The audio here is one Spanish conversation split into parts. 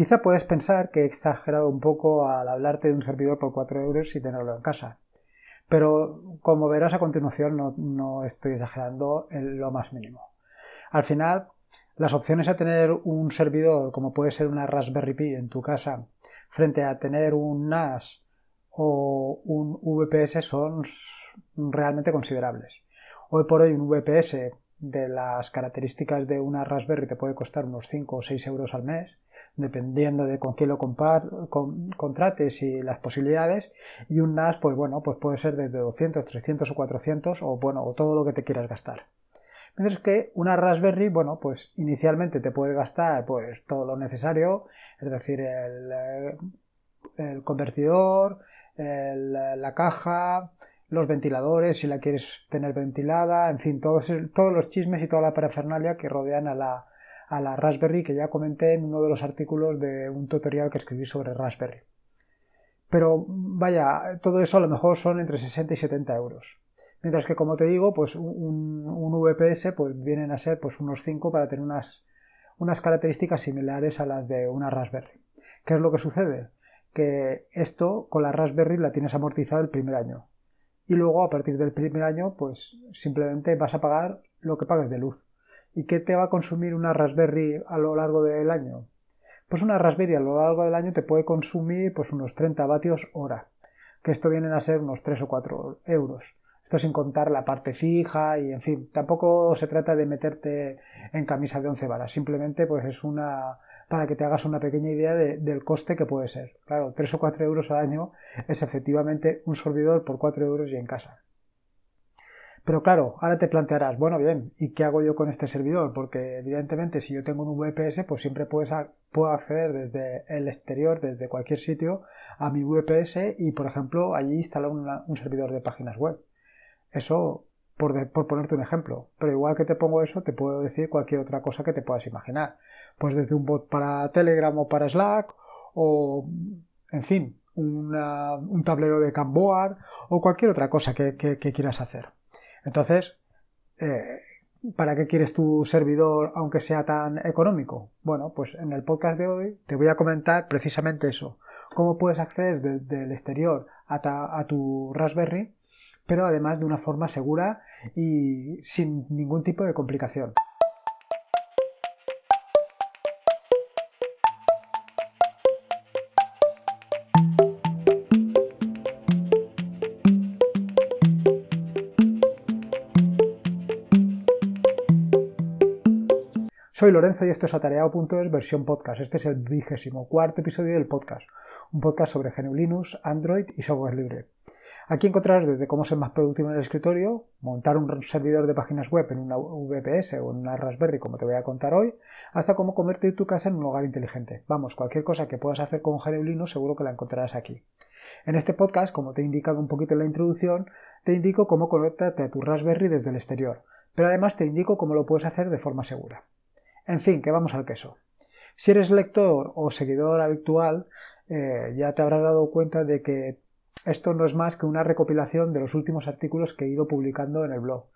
Quizá puedes pensar que he exagerado un poco al hablarte de un servidor por 4 euros y tenerlo en casa. Pero como verás a continuación no, estoy exagerando en lo más mínimo. Al final, las opciones a tener un servidor como puede ser una Raspberry Pi en tu casa frente a tener un NAS o un VPS son realmente considerables. Hoy por hoy un VPS de las características de una Raspberry te puede costar unos 5 o 6 euros al mes, dependiendo de con quién lo contrates y las posibilidades. Y un NAS, pues bueno, pues puede ser desde 200, 300 o 400 o bueno, o todo lo que te quieras gastar. Mientras que una Raspberry, bueno, pues inicialmente te puede gastar pues todo lo necesario, es decir, el, eh, convertidor, la caja, los ventiladores, si la quieres tener ventilada, en fin, todos, todos los chismes y toda la parafernalia que rodean a la, a la Raspberry que ya comenté en uno de los artículos de un tutorial que escribí sobre Raspberry. Pero vaya, todo eso a lo mejor son entre 60 y 70 euros. Mientras que, como te digo, pues un, un VPS pues vienen a ser pues unos 5 para tener unas, unas características similares a las de una Raspberry. ¿Qué es lo que sucede? Que esto con la Raspberry la tienes amortizado el primer año y luego a partir del primer año pues simplemente vas a pagar lo que pagas de luz. ¿Y qué te va a consumir una Raspberry a lo largo del año? Pues una Raspberry a lo largo del año te puede consumir pues unos 30 vatios hora, que esto vienen a ser unos 3 o 4 euros. Esto sin contar la parte fija y en fin, tampoco se trata de meterte en camisa de 11 varas, simplemente pues es una para que te hagas una pequeña idea del coste que puede ser. Claro, 3 o 4 euros al año es efectivamente un servidor por 4 euros y en casa. Pero claro, ahora te plantearás, bueno, bien, ¿y qué hago yo con este servidor? Porque evidentemente si yo tengo un VPS, pues siempre puedes puedo acceder desde el exterior, desde cualquier sitio, a mi VPS y, por ejemplo, allí instalar un servidor de páginas web. Eso por, ponerte un ejemplo. Pero igual que te pongo eso, te puedo decir cualquier otra cosa que te puedas imaginar pues desde un bot para Telegram o para Slack, o en fin, un tablero de Camboard o cualquier otra cosa que, quieras hacer. Entonces, eh, ¿para qué quieres tu servidor aunque sea tan económico? Bueno, pues en el podcast de hoy te voy a comentar precisamente eso. Cómo puedes acceder del exterior a tu Raspberry, pero además de una forma segura y sin ningún tipo de complicación. Soy Lorenzo y esto es Atareado.es versión podcast. Este es el vigésimo cuarto episodio del podcast, un podcast sobre GNU Linux, Android y software libre. Aquí encontrarás desde cómo ser más productivo en el escritorio, montar un servidor de páginas web en una VPS o en una Raspberry como te voy a contar hoy, hasta cómo convertir tu casa en un hogar inteligente. Vamos, cualquier cosa que puedas hacer con GNU Linux seguro que la encontrarás aquí. En este podcast, como te he indicado un poquito en la introducción, te indico cómo conectarte a tu Raspberry desde el exterior, pero además te indico cómo lo puedes hacer de forma segura. En fin, que vamos al queso. Si eres lector o seguidor habitual, eh, ya te habrás dado cuenta de que esto no es más que una recopilación de los últimos artículos que he ido publicando en el blog.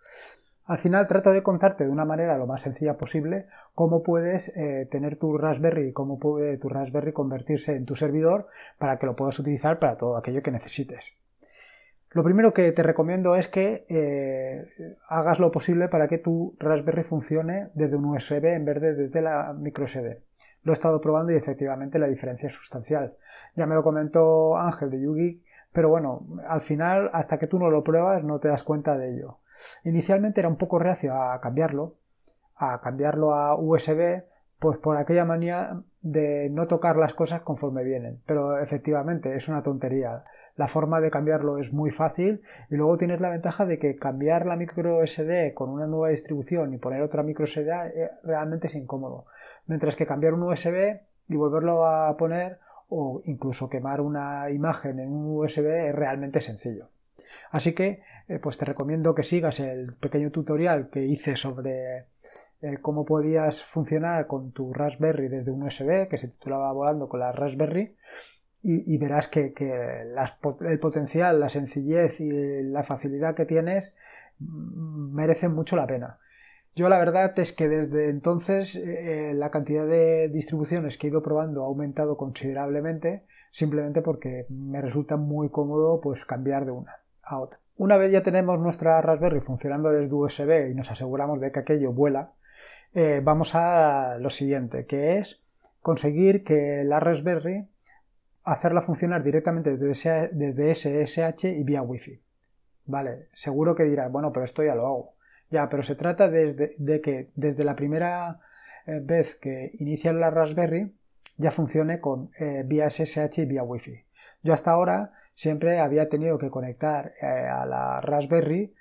Al final trato de contarte de una manera lo más sencilla posible cómo puedes eh, tener tu Raspberry y cómo puede tu Raspberry convertirse en tu servidor para que lo puedas utilizar para todo aquello que necesites. Lo primero que te recomiendo es que eh, hagas lo posible para que tu Raspberry funcione desde un USB en vez de desde la micro SD. Lo he estado probando y efectivamente la diferencia es sustancial. Ya me lo comentó Ángel de Yugi, pero bueno, al final, hasta que tú no lo pruebas, no te das cuenta de ello. Inicialmente era un poco reacio a cambiarlo, a cambiarlo a USB, pues por aquella manía de no tocar las cosas conforme vienen. Pero efectivamente es una tontería la forma de cambiarlo es muy fácil y luego tienes la ventaja de que cambiar la micro SD con una nueva distribución y poner otra micro SD eh, realmente es incómodo. Mientras que cambiar un USB y volverlo a poner o incluso quemar una imagen en un USB es realmente sencillo. Así que eh, pues te recomiendo que sigas el pequeño tutorial que hice sobre eh, cómo podías funcionar con tu Raspberry desde un USB que se titulaba Volando con la Raspberry y, verás que, el potencial, la sencillez y la facilidad que tienes merecen mucho la pena. Yo la verdad es que desde entonces eh, la cantidad de distribuciones que he ido probando ha aumentado considerablemente simplemente porque me resulta muy cómodo pues cambiar de una a otra. Una vez ya tenemos nuestra Raspberry funcionando desde USB y nos aseguramos de que aquello vuela, eh, vamos a lo siguiente, que es conseguir que la Raspberry hacerla funcionar directamente desde, SSH y vía Wi-Fi. Vale, seguro que dirás, bueno, pero esto ya lo hago. Ya, pero se trata de que desde la primera eh, vez que inicia la Raspberry ya funcione con eh, vía SSH y vía Wi-Fi. Yo hasta ahora siempre había tenido que conectar eh, a la Raspberry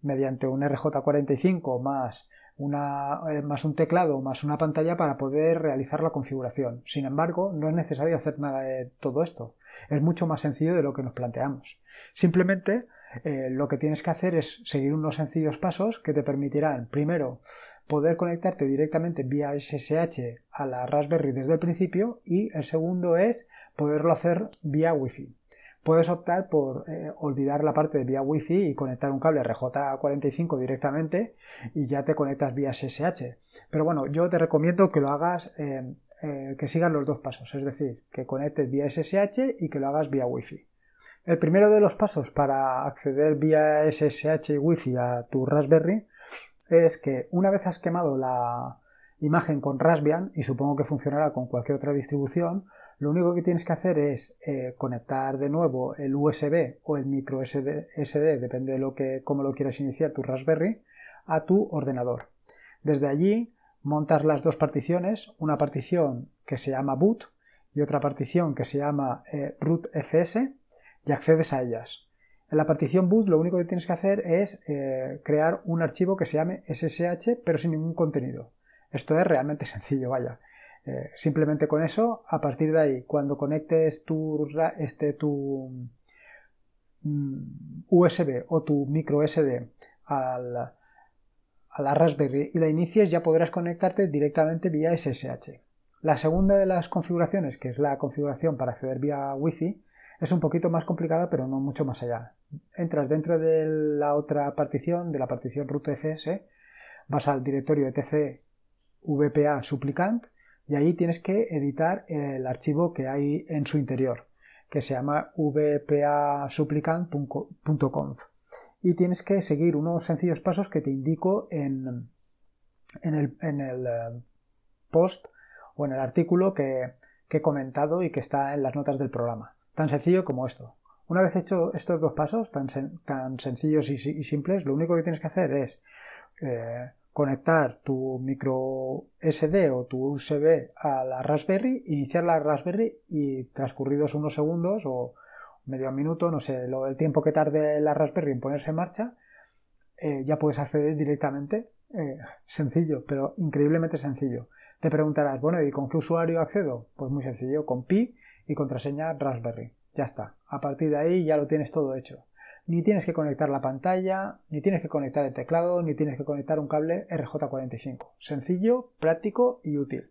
mediante un RJ45 más, una, eh, más un teclado más una pantalla para poder realizar la configuración. Sin embargo, no es necesario hacer nada de todo esto. Es mucho más sencillo de lo que nos planteamos. Simplemente eh, lo que tienes que hacer es seguir unos sencillos pasos que te permitirán, primero, poder conectarte directamente vía SSH a la Raspberry desde el principio y el segundo es poderlo hacer vía Wi-Fi. Puedes optar por eh, olvidar la parte de vía Wi-Fi y conectar un cable RJ45 directamente y ya te conectas vía SSH. Pero bueno, yo te recomiendo que lo hagas, eh, eh, que sigas los dos pasos, es decir, que conectes vía SSH y que lo hagas vía Wi-Fi. El primero de los pasos para acceder vía SSH y Wi-Fi a tu Raspberry es que una vez has quemado la imagen con Raspbian, y supongo que funcionará con cualquier otra distribución, lo único que tienes que hacer es eh, conectar de nuevo el USB o el micro SD, depende de lo que, cómo lo quieras iniciar tu Raspberry, a tu ordenador. Desde allí montas las dos particiones, una partición que se llama boot y otra partición que se llama eh, rootfs y accedes a ellas. En la partición boot lo único que tienes que hacer es eh, crear un archivo que se llame SSH pero sin ningún contenido. Esto es realmente sencillo, vaya. Eh, simplemente con eso, a partir de ahí, cuando conectes tu, este, tu mm, USB o tu micro SD a la Raspberry y la inicies, ya podrás conectarte directamente vía SSH. La segunda de las configuraciones, que es la configuración para acceder vía Wi-Fi, es un poquito más complicada, pero no mucho más allá. Entras dentro de la otra partición, de la partición rootfs, vas al directorio etc vpa supplicant y ahí tienes que editar el archivo que hay en su interior, que se llama vpasupplicant.conf. Y tienes que seguir unos sencillos pasos que te indico en, en, el, eh, post o en el artículo que, he comentado y que está en las notas del programa. Tan sencillo como esto. Una vez hecho estos dos pasos tan, tan sencillos y, simples, lo único que tienes que hacer es eh, conectar tu micro SD o tu USB a la Raspberry, iniciar la Raspberry y transcurridos unos segundos o medio minuto, no sé, lo, el tiempo que tarde la Raspberry en ponerse en marcha, eh, ya puedes acceder directamente. Eh, sencillo, pero increíblemente sencillo. Te preguntarás, bueno, ¿y con qué usuario accedo? Pues muy sencillo, con pi y contraseña Raspberry. Ya está. A partir de ahí ya lo tienes todo hecho ni tienes que conectar la pantalla, ni tienes que conectar el teclado, ni tienes que conectar un cable RJ45. Sencillo, práctico y útil.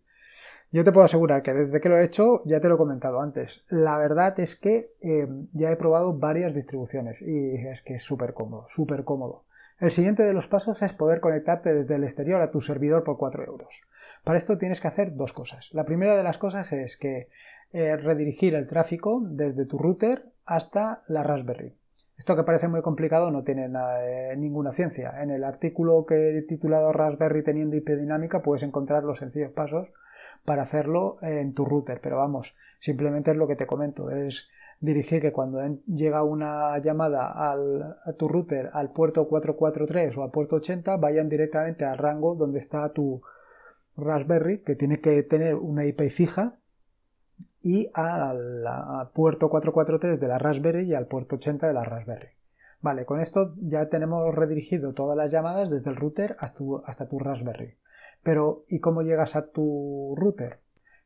Yo te puedo asegurar que desde que lo he hecho, ya te lo he comentado antes, la verdad es que eh, ya he probado varias distribuciones y es que es súper cómodo, súper cómodo. El siguiente de los pasos es poder conectarte desde el exterior a tu servidor por 4 euros. Para esto tienes que hacer dos cosas. La primera de las cosas es que eh, redirigir el tráfico desde tu router hasta la Raspberry. Esto que parece muy complicado no tiene ninguna ciencia. En el artículo que he titulado Raspberry teniendo IP dinámica puedes encontrar los sencillos pasos para hacerlo en tu router. Pero vamos, simplemente es lo que te comento. Es dirigir que cuando llega una llamada al, a tu router al puerto 443 o al puerto 80 vayan directamente al rango donde está tu Raspberry que tiene que tener una IP fija y al, puerto 443 de la Raspberry y al puerto 80 de la Raspberry. Vale, con esto ya tenemos redirigido todas las llamadas desde el router hasta tu, hasta Raspberry. Pero, ¿y cómo llegas a tu router?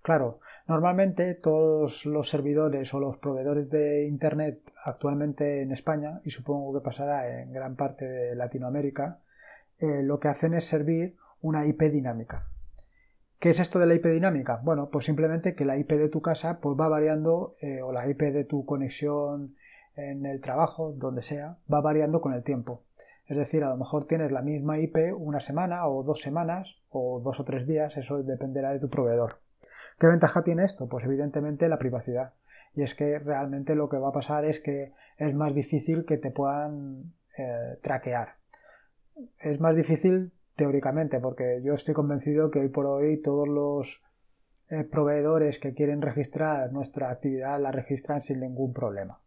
Claro, normalmente todos los servidores o los proveedores de Internet actualmente en España, y supongo que pasará en gran parte de Latinoamérica, eh, lo que hacen es servir una IP dinámica. ¿Qué es esto de la IP dinámica? Bueno, pues simplemente que la IP de tu casa pues va variando, eh, o la IP de tu conexión en el trabajo, donde sea, va variando con el tiempo. Es decir, a lo mejor tienes la misma IP una semana o dos semanas o dos o tres días, eso dependerá de tu proveedor. ¿Qué ventaja tiene esto? Pues evidentemente la privacidad. Y es que realmente lo que va a pasar es que es más difícil que te puedan eh, traquear. Es más difícil teóricamente, porque yo estoy convencido que hoy por hoy todos los eh, proveedores que quieren registrar nuestra actividad la registran sin ningún problema.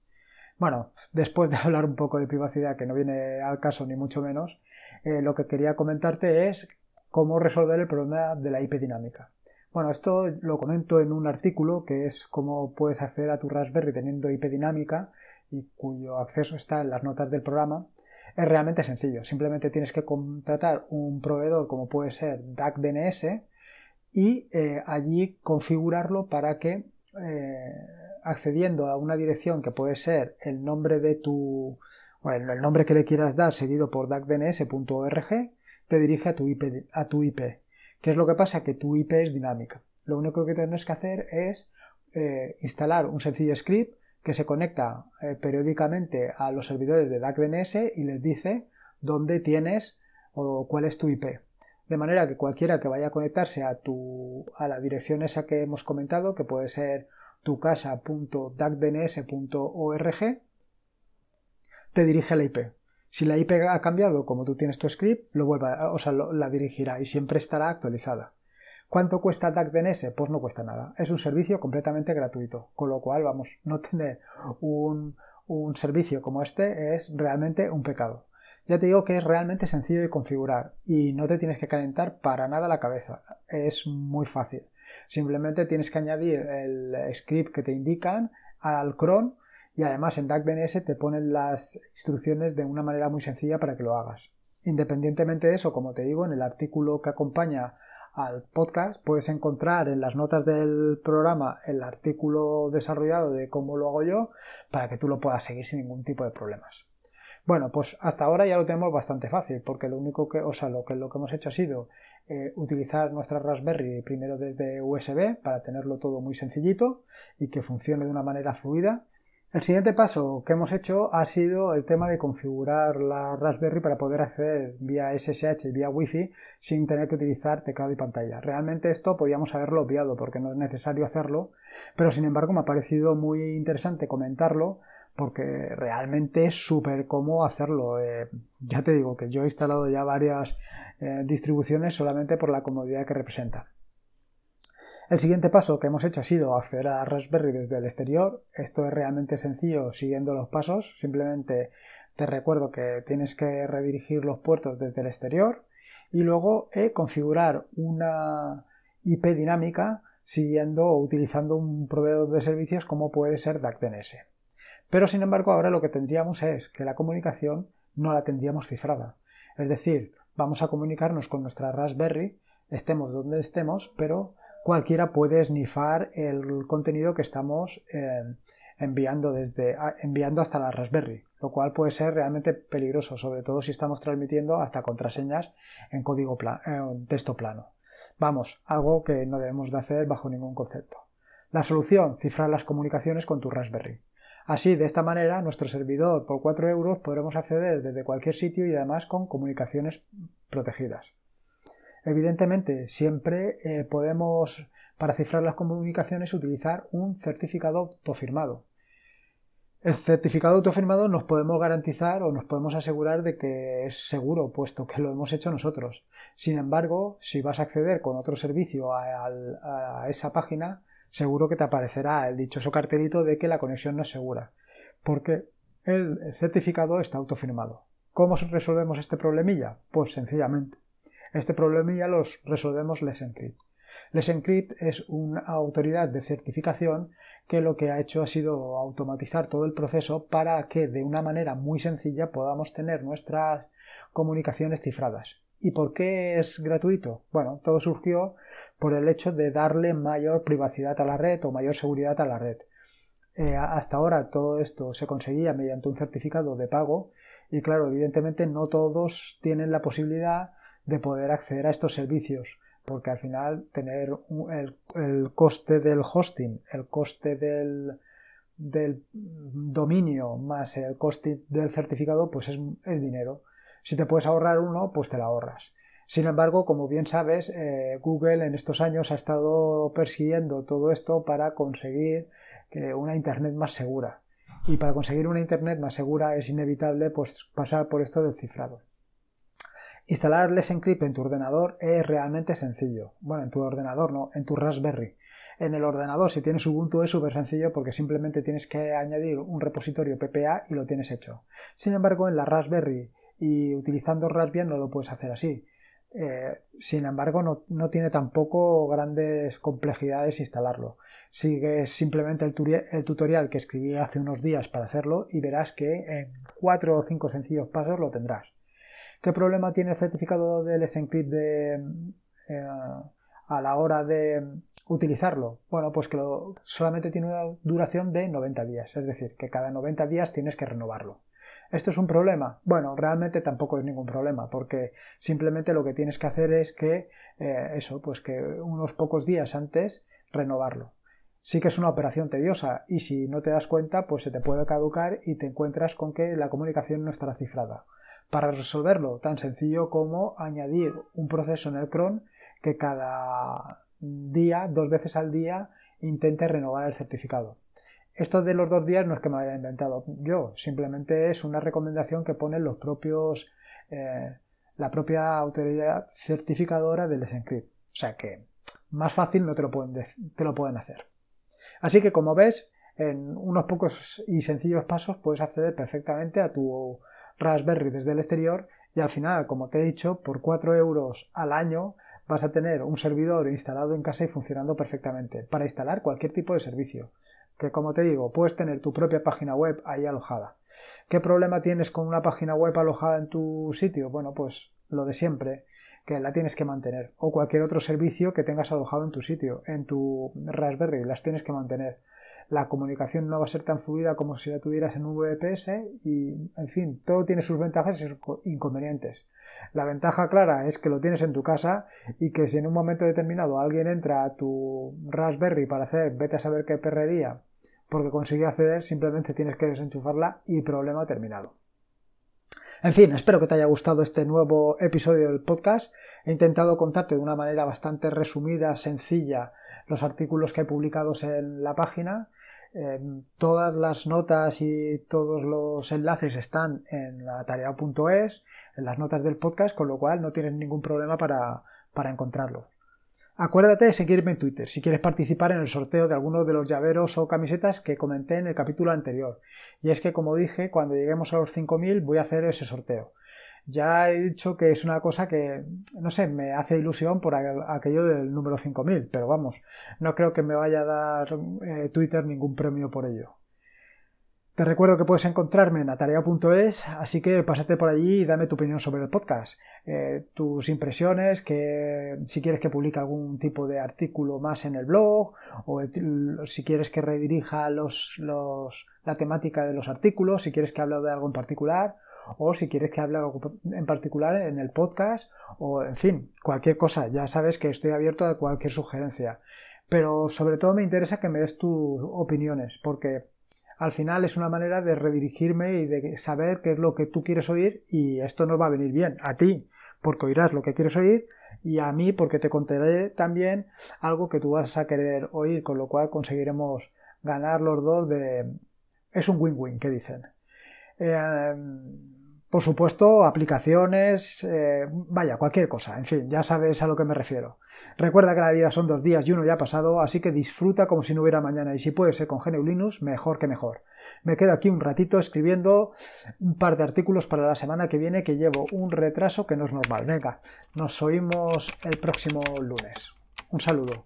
Bueno, después de hablar un poco de privacidad, que no viene al caso ni mucho menos, eh, lo que quería comentarte es cómo resolver el problema de la IP dinámica. Bueno, esto lo comento en un artículo que es cómo puedes acceder a tu Raspberry teniendo IP dinámica y cuyo acceso está en las notas del programa. Es realmente sencillo, simplemente tienes que contratar un proveedor como puede ser DACDNS y eh, allí configurarlo para que eh, accediendo a una dirección que puede ser el nombre de tu bueno, el nombre que le quieras dar seguido por dacdns.org te dirige a tu IP, a tu IP ¿Qué es lo que pasa? Que tu IP es dinámica. Lo único que tienes que hacer es eh, instalar un sencillo script que se conecta eh, periódicamente a los servidores de DACDNS y les dice dónde tienes o cuál es tu IP. De manera que cualquiera que vaya a conectarse a, tu, a la dirección esa que hemos comentado, que puede ser tucasa.dacdns.org, te dirige la IP. Si la IP ha cambiado, como tú tienes tu script, lo vuelva, o sea, la dirigirá y siempre estará actualizada. ¿Cuánto cuesta DACDNS? Pues no cuesta nada. Es un servicio completamente gratuito. Con lo cual, vamos, no tener un, un servicio como este es realmente un pecado. Ya te digo que es realmente sencillo de configurar y no te tienes que calentar para nada la cabeza. Es muy fácil. Simplemente tienes que añadir el script que te indican al cron y además en DACDNS te ponen las instrucciones de una manera muy sencilla para que lo hagas. Independientemente de eso, como te digo, en el artículo que acompaña al podcast puedes encontrar en las notas del programa el artículo desarrollado de cómo lo hago yo para que tú lo puedas seguir sin ningún tipo de problemas. Bueno, pues hasta ahora ya lo tenemos bastante fácil porque lo único que, o sea, lo que, lo que hemos hecho ha sido eh, utilizar nuestra Raspberry primero desde USB para tenerlo todo muy sencillito y que funcione de una manera fluida el siguiente paso que hemos hecho ha sido el tema de configurar la Raspberry para poder acceder vía SSH y vía Wi-Fi sin tener que utilizar teclado y pantalla. Realmente esto podíamos haberlo obviado porque no es necesario hacerlo, pero sin embargo me ha parecido muy interesante comentarlo porque realmente es súper cómodo hacerlo. Eh, ya te digo que yo he instalado ya varias eh, distribuciones solamente por la comodidad que representa. El siguiente paso que hemos hecho ha sido acceder a Raspberry desde el exterior. Esto es realmente sencillo siguiendo los pasos. Simplemente te recuerdo que tienes que redirigir los puertos desde el exterior y luego eh, configurar una IP dinámica siguiendo o utilizando un proveedor de servicios como puede ser DACDNS. Pero sin embargo ahora lo que tendríamos es que la comunicación no la tendríamos cifrada. Es decir, vamos a comunicarnos con nuestra Raspberry, estemos donde estemos, pero cualquiera puede snifar el contenido que estamos eh, enviando, desde, enviando hasta la Raspberry, lo cual puede ser realmente peligroso, sobre todo si estamos transmitiendo hasta contraseñas en código texto plano. Vamos, algo que no debemos de hacer bajo ningún concepto. La solución, cifrar las comunicaciones con tu Raspberry. Así, de esta manera, nuestro servidor por 4 euros podremos acceder desde cualquier sitio y además con comunicaciones protegidas. Evidentemente, siempre eh, podemos, para cifrar las comunicaciones, utilizar un certificado autofirmado. El certificado autofirmado nos podemos garantizar o nos podemos asegurar de que es seguro, puesto que lo hemos hecho nosotros. Sin embargo, si vas a acceder con otro servicio a, esa página, seguro que te aparecerá el dichoso cartelito de que la conexión no es segura, porque el certificado está autofirmado. ¿Cómo resolvemos este problemilla? Pues sencillamente este problema ya los resolvemos Les Encrypt. Les Encrypt es una autoridad de certificación que lo que ha hecho ha sido automatizar todo el proceso para que de una manera muy sencilla podamos tener nuestras comunicaciones cifradas. ¿Y por qué es gratuito? Bueno, todo surgió por el hecho de darle mayor privacidad a la red o mayor seguridad a la red. Eh, hasta ahora todo esto se conseguía mediante un certificado de pago y claro, evidentemente no todos tienen la posibilidad de poder acceder a estos servicios, porque al final tener el, coste del hosting, el coste del, del, dominio más el coste del certificado, pues es, dinero. Si te puedes ahorrar uno, pues te la ahorras. Sin embargo, como bien sabes, eh, Google en estos años ha estado persiguiendo todo esto para conseguir una Internet más segura. Y para conseguir una Internet más segura es inevitable pues, pasar por esto del cifrado. Instalar Let's Encrypt en tu ordenador es realmente sencillo. Bueno, en tu ordenador no, en tu Raspberry. En el ordenador, si tienes Ubuntu, es súper sencillo porque simplemente tienes que añadir un repositorio PPA y lo tienes hecho. Sin embargo, en la Raspberry y utilizando Raspbian no lo puedes hacer así. Eh, sin embargo, no, no, tiene tampoco grandes complejidades instalarlo. Sigues simplemente el, tutorial que escribí hace unos días para hacerlo y verás que en cuatro o cinco sencillos pasos lo tendrás. ¿Qué problema tiene el certificado del Encrypt de, eh, a la hora de utilizarlo? Bueno, pues que solamente tiene una duración de 90 días, es decir, que cada 90 días tienes que renovarlo. ¿Esto es un problema? Bueno, realmente tampoco es ningún problema, porque simplemente lo que tienes que hacer es que eh, eso, pues que unos pocos días antes renovarlo. Sí que es una operación tediosa y si no te das cuenta, pues se te puede caducar y te encuentras con que la comunicación no estará cifrada. Para resolverlo, tan sencillo como añadir un proceso en el cron que cada día, dos veces al día, intente renovar el certificado. Esto de los dos días no es que me lo haya inventado yo, simplemente es una recomendación que ponen los propios, eh, la propia autoridad certificadora del Encrypt. O sea que más fácil no te lo pueden, te lo pueden hacer. Así que como ves, en unos pocos y sencillos pasos puedes acceder perfectamente a tu Raspberry desde el exterior y al final, como te he dicho, por 4 euros al año vas a tener un servidor instalado en casa y funcionando perfectamente para instalar cualquier tipo de servicio. Que como te digo, puedes tener tu propia página web ahí alojada. ¿Qué problema tienes con una página web alojada en tu sitio? Bueno, pues lo de siempre, que la tienes que mantener. O cualquier otro servicio que tengas alojado en tu sitio, en tu Raspberry, las tienes que mantener la comunicación no va a ser tan fluida como si la tuvieras en un VPS y, en fin, todo tiene sus ventajas y sus inconvenientes. La ventaja clara es que lo tienes en tu casa y que si en un momento determinado alguien entra a tu Raspberry para hacer vete a saber qué perrería porque consigue acceder, simplemente tienes que desenchufarla y problema terminado. En fin, espero que te haya gustado este nuevo episodio del podcast. He intentado contarte de una manera bastante resumida, sencilla, los artículos que hay publicados en la página todas las notas y todos los enlaces están en la tarea.es, en las notas del podcast, con lo cual no tienes ningún problema para, para encontrarlo. Acuérdate de seguirme en Twitter si quieres participar en el sorteo de alguno de los llaveros o camisetas que comenté en el capítulo anterior. Y es que, como dije, cuando lleguemos a los 5.000 voy a hacer ese sorteo. Ya he dicho que es una cosa que, no sé, me hace ilusión por aquello del número 5000, pero vamos, no creo que me vaya a dar eh, Twitter ningún premio por ello. Te recuerdo que puedes encontrarme en atarea.es, así que pásate por allí y dame tu opinión sobre el podcast, eh, tus impresiones, que si quieres que publique algún tipo de artículo más en el blog, o si quieres que redirija los, la temática de los artículos, si quieres que hable de algo en particular, o si quieres que hable algo en particular en el podcast o en fin, cualquier cosa. Ya sabes que estoy abierto a cualquier sugerencia. Pero sobre todo me interesa que me des tus opiniones porque al final es una manera de redirigirme y de saber qué es lo que tú quieres oír y esto nos va a venir bien a ti porque oirás lo que quieres oír y a mí porque te contaré también algo que tú vas a querer oír, con lo cual conseguiremos ganar los dos de... Es un win-win, ¿qué dicen? Eh, por supuesto, aplicaciones, eh, vaya, cualquier cosa, en fin, ya sabes a lo que me refiero. Recuerda que la vida son dos días y uno ya ha pasado, así que disfruta como si no hubiera mañana y si puede ser con GNU mejor que mejor. Me quedo aquí un ratito escribiendo un par de artículos para la semana que viene que llevo un retraso que no es normal. Venga, nos oímos el próximo lunes. Un saludo.